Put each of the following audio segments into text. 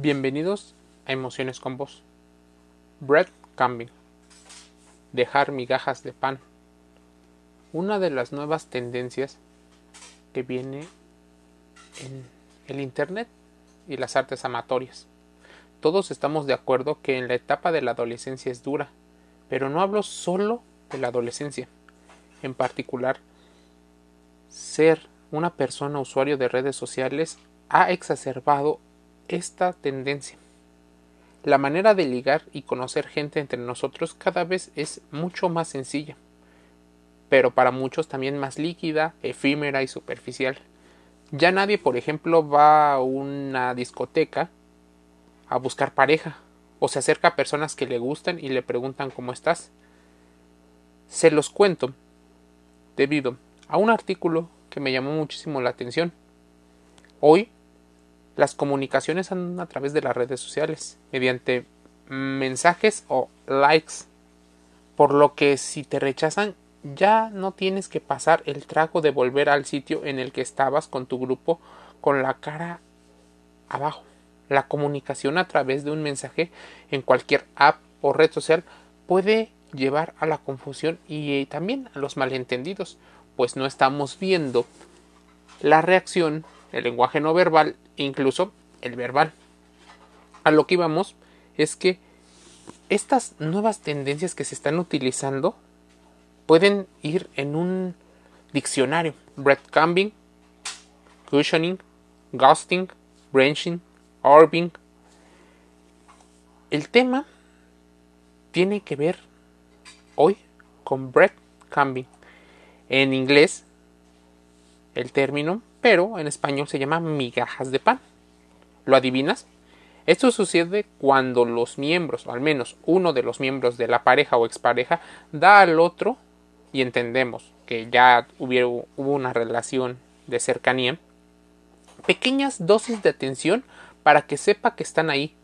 Bienvenidos a Emociones con Vos. Bread Camping. Dejar migajas de pan. Una de las nuevas tendencias que viene en el Internet y las artes amatorias. Todos estamos de acuerdo que en la etapa de la adolescencia es dura, pero no hablo solo de la adolescencia. En particular, ser una persona usuario de redes sociales ha exacerbado esta tendencia. La manera de ligar y conocer gente entre nosotros cada vez es mucho más sencilla, pero para muchos también más líquida, efímera y superficial. Ya nadie, por ejemplo, va a una discoteca a buscar pareja, o se acerca a personas que le gustan y le preguntan cómo estás. Se los cuento debido a un artículo que me llamó muchísimo la atención. Hoy las comunicaciones son a través de las redes sociales, mediante mensajes o likes, por lo que si te rechazan ya no tienes que pasar el trago de volver al sitio en el que estabas con tu grupo con la cara abajo. La comunicación a través de un mensaje en cualquier app o red social puede llevar a la confusión y también a los malentendidos, pues no estamos viendo la reacción, el lenguaje no verbal incluso el verbal. A lo que íbamos es que estas nuevas tendencias que se están utilizando pueden ir en un diccionario. Breadcrumbing, cushioning, ghosting, branching, orbing. El tema tiene que ver hoy con breadcrumbing. En inglés, el término pero en español se llama migajas de pan. ¿Lo adivinas? Esto sucede cuando los miembros, o al menos uno de los miembros de la pareja o expareja, da al otro, y entendemos que ya hubo, una relación de cercanía, pequeñas dosis de atención para que sepa que están ahí,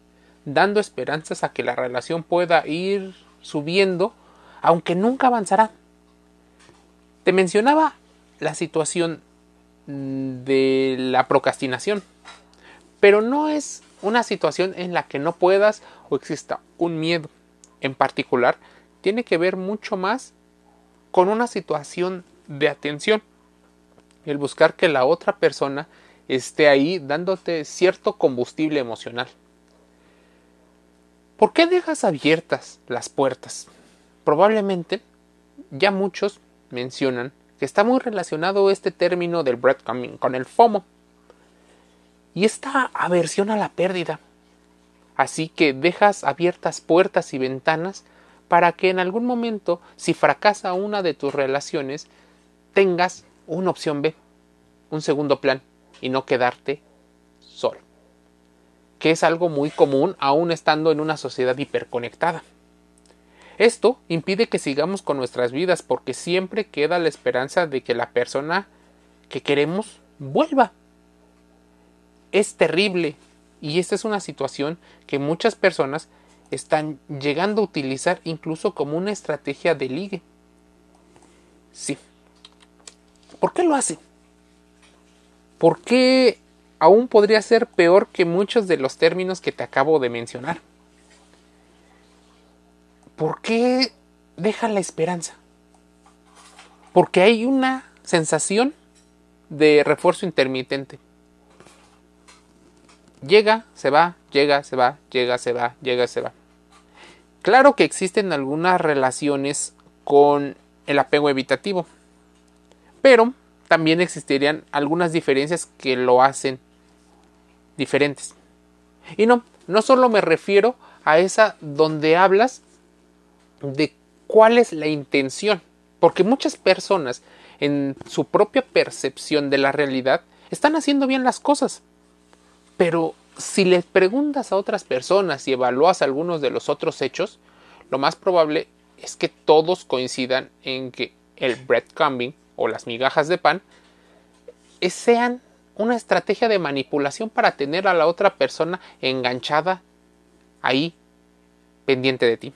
dando esperanzas a que la relación pueda ir subiendo, aunque nunca avanzará. Te mencionaba la situación de la procrastinación. Pero no es una situación en la que no puedas o exista un miedo. En particular, tiene que ver mucho más con una situación de atención. El buscar que la otra persona esté ahí dándote cierto combustible emocional. ¿Por qué dejas abiertas las puertas? Probablemente ya muchos mencionan que está muy relacionado este término del breadcrumbing con el FOMO y esta aversión a la pérdida. Así que dejas abiertas puertas y ventanas para que en algún momento, si fracasa una de tus relaciones, tengas una opción B, un segundo plan, y no quedarte solo. Que es algo muy común aún estando en una sociedad hiperconectada. Esto impide que sigamos con nuestras vidas porque siempre queda la esperanza de que la persona que queremos vuelva. Es terrible y esta es una situación que muchas personas están llegando a utilizar incluso como una estrategia de ligue. Sí. ¿Por qué lo hace? ¿Por qué aún podría ser peor que muchos de los términos que te acabo de mencionar? ¿Por qué deja la esperanza? Porque hay una sensación de refuerzo intermitente. Llega, se va, llega, se va, llega, se va, llega, se va. Claro que existen algunas relaciones con el apego evitativo, pero también existirían algunas diferencias que lo hacen diferentes. Y no, no solo me refiero a esa donde hablas de cuál es la intención. Porque muchas personas, en su propia percepción de la realidad, están haciendo bien las cosas. Pero si les preguntas a otras personas y evalúas algunos de los otros hechos, lo más probable es que todos coincidan en que el breadcrumbing o las migajas de pan sean una estrategia de manipulación para tener a la otra persona enganchada ahí pendiente de ti.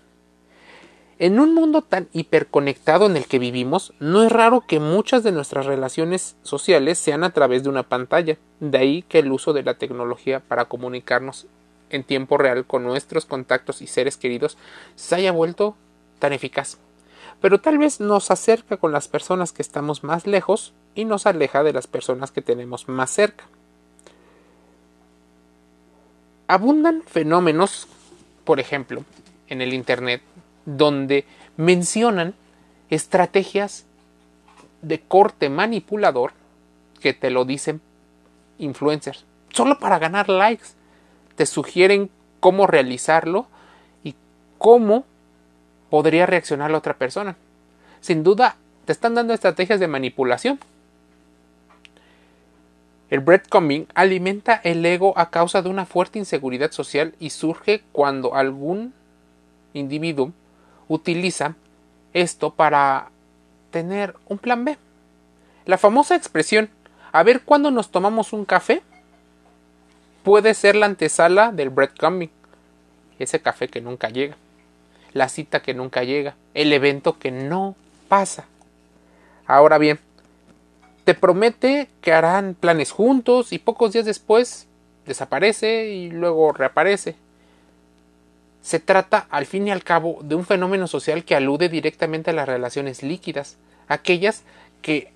En un mundo tan hiperconectado en el que vivimos, no es raro que muchas de nuestras relaciones sociales sean a través de una pantalla, de ahí que el uso de la tecnología para comunicarnos en tiempo real con nuestros contactos y seres queridos se haya vuelto tan eficaz. Pero tal vez nos acerca con las personas que estamos más lejos y nos aleja de las personas que tenemos más cerca. Abundan fenómenos, por ejemplo, en el Internet, donde mencionan estrategias de corte manipulador que te lo dicen influencers, solo para ganar likes. Te sugieren cómo realizarlo y cómo podría reaccionar la otra persona. Sin duda, te están dando estrategias de manipulación. El breadcrumbing alimenta el ego a causa de una fuerte inseguridad social y surge cuando algún individuo utiliza esto para tener un plan B. La famosa expresión a ver cuándo nos tomamos un café puede ser la antesala del breadcrumbing, ese café que nunca llega, la cita que nunca llega, el evento que no pasa. Ahora bien, te promete que harán planes juntos y pocos días después desaparece y luego reaparece. Se trata, al fin y al cabo, de un fenómeno social que alude directamente a las relaciones líquidas, aquellas que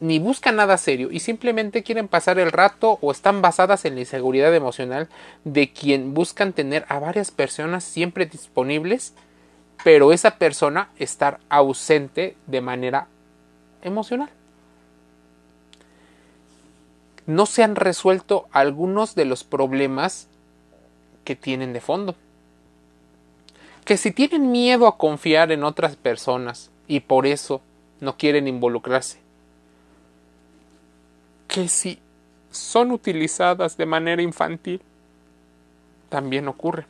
ni buscan nada serio y simplemente quieren pasar el rato o están basadas en la inseguridad emocional de quien buscan tener a varias personas siempre disponibles, pero esa persona estar ausente de manera emocional. No se han resuelto algunos de los problemas que tienen de fondo que si tienen miedo a confiar en otras personas y por eso no quieren involucrarse, que si son utilizadas de manera infantil, también ocurre.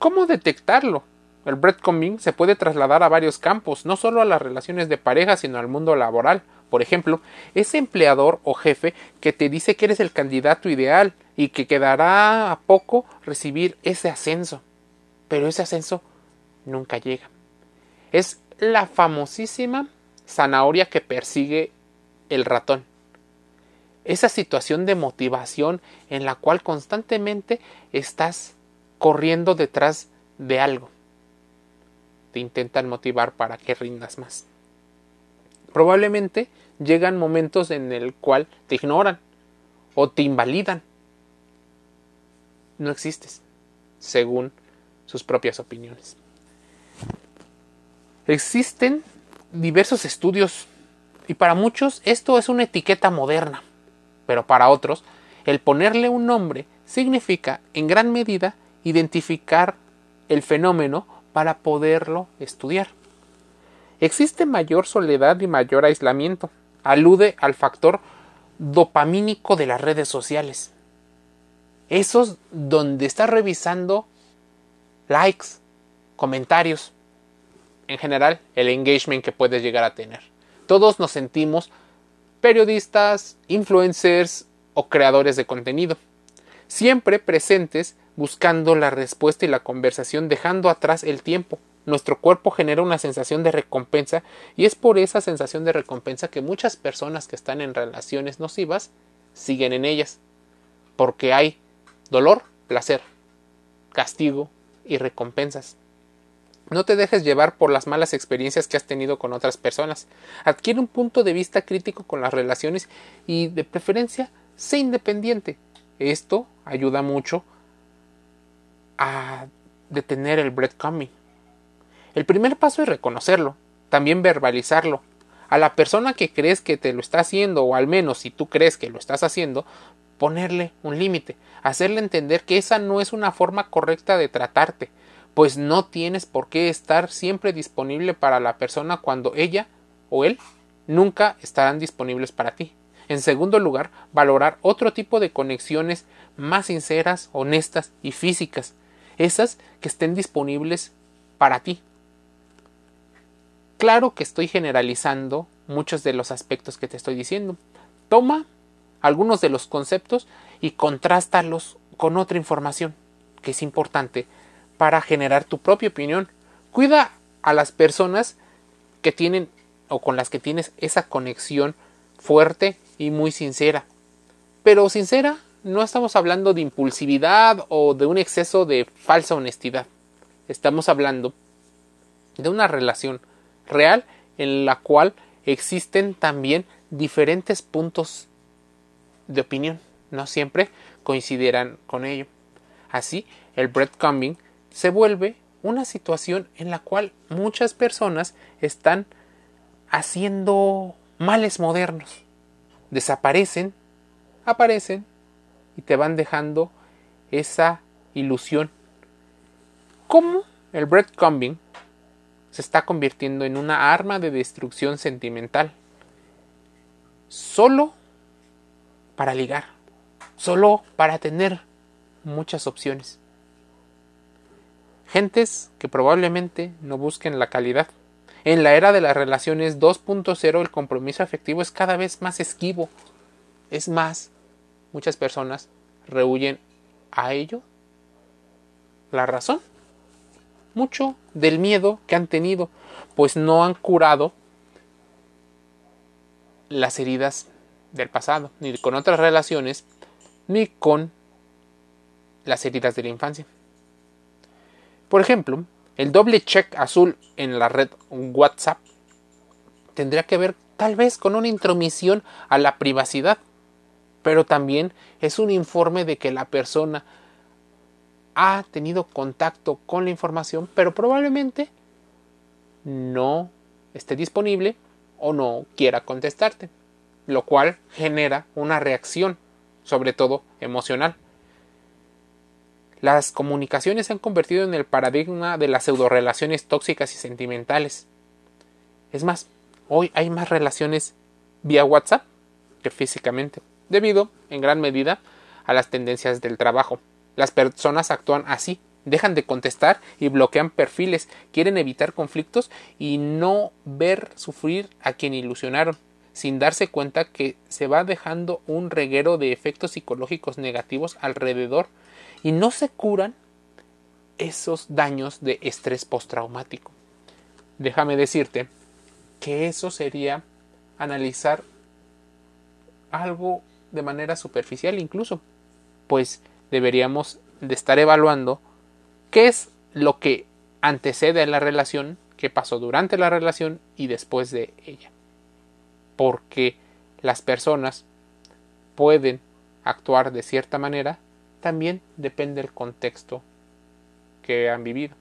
¿Cómo detectarlo? El breadcrumbing se puede trasladar a varios campos, no solo a las relaciones de pareja, sino al mundo laboral. Por ejemplo, ese empleador o jefe que te dice que eres el candidato ideal y que quedará a poco recibir ese ascenso pero ese ascenso nunca llega. Es la famosísima zanahoria que persigue el ratón. Esa situación de motivación en la cual constantemente estás corriendo detrás de algo. Te intentan motivar para que rindas más. Probablemente llegan momentos en el cual te ignoran o te invalidan. No existes, según sus propias opiniones. Existen diversos estudios y para muchos esto es una etiqueta moderna, pero para otros el ponerle un nombre significa en gran medida identificar el fenómeno para poderlo estudiar. Existe mayor soledad y mayor aislamiento. Alude al factor dopamínico de las redes sociales. Esos donde estás revisando likes, comentarios, en general el engagement que puedes llegar a tener. Todos nos sentimos periodistas, influencers o creadores de contenido, siempre presentes buscando la respuesta y la conversación dejando atrás el tiempo. Nuestro cuerpo genera una sensación de recompensa y es por esa sensación de recompensa que muchas personas que están en relaciones nocivas siguen en ellas, porque hay dolor, placer, castigo, y recompensas. No te dejes llevar por las malas experiencias que has tenido con otras personas. Adquiere un punto de vista crítico con las relaciones y de preferencia sé independiente. Esto ayuda mucho a detener el breadcrumbing. El primer paso es reconocerlo, también verbalizarlo. A la persona que crees que te lo está haciendo, o al menos si tú crees que lo estás haciendo, ponerle un límite, hacerle entender que esa no es una forma correcta de tratarte, pues no tienes por qué estar siempre disponible para la persona cuando ella o él nunca estarán disponibles para ti. En segundo lugar, valorar otro tipo de conexiones más sinceras, honestas y físicas, esas que estén disponibles para ti. Claro que estoy generalizando muchos de los aspectos que te estoy diciendo. Toma algunos de los conceptos y contrástalos con otra información que es importante para generar tu propia opinión. Cuida a las personas que tienen o con las que tienes esa conexión fuerte y muy sincera. Pero sincera no estamos hablando de impulsividad o de un exceso de falsa honestidad. Estamos hablando de una relación real en la cual existen también diferentes puntos de opinión. No siempre coincidirán con ello. Así, el breadcrumbing se vuelve una situación en la cual muchas personas están haciendo males modernos. Desaparecen, aparecen y te van dejando esa ilusión. ¿Cómo el breadcrumbing se está convirtiendo en una arma de destrucción sentimental? Solo para ligar, solo para tener muchas opciones. Gentes que probablemente no busquen la calidad. En la era de las relaciones 2.0 el compromiso afectivo es cada vez más esquivo. Es más, muchas personas rehuyen a ello. La razón. Mucho del miedo que han tenido, pues no han curado las heridas del pasado, ni con otras relaciones, ni con las heridas de la infancia. Por ejemplo, el doble check azul en la red WhatsApp tendría que ver tal vez con una intromisión a la privacidad, pero también es un informe de que la persona ha tenido contacto con la información, pero probablemente no esté disponible o no quiera contestarte, lo cual genera una reacción, sobre todo emocional. Las comunicaciones se han convertido en el paradigma de las pseudorelaciones tóxicas y sentimentales. Es más, hoy hay más relaciones vía WhatsApp que físicamente, debido, en gran medida, a las tendencias del trabajo. Las personas actúan así, dejan de contestar y bloquean perfiles, quieren evitar conflictos y no ver sufrir a quien ilusionaron, sin darse cuenta que se va dejando un reguero de efectos psicológicos negativos alrededor y no se curan esos daños de estrés postraumático. Déjame decirte que eso sería analizar algo de manera superficial incluso, pues deberíamos de estar evaluando qué es lo que antecede a la relación, qué pasó durante la relación y después de ella. Porque las personas pueden actuar de cierta manera también depende del contexto que han vivido.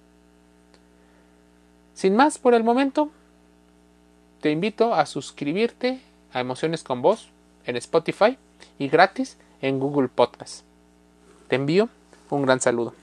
Sin más por el momento, te invito a suscribirte a Emociones con Voz en Spotify y gratis en Google Podcast. Te envío un gran saludo.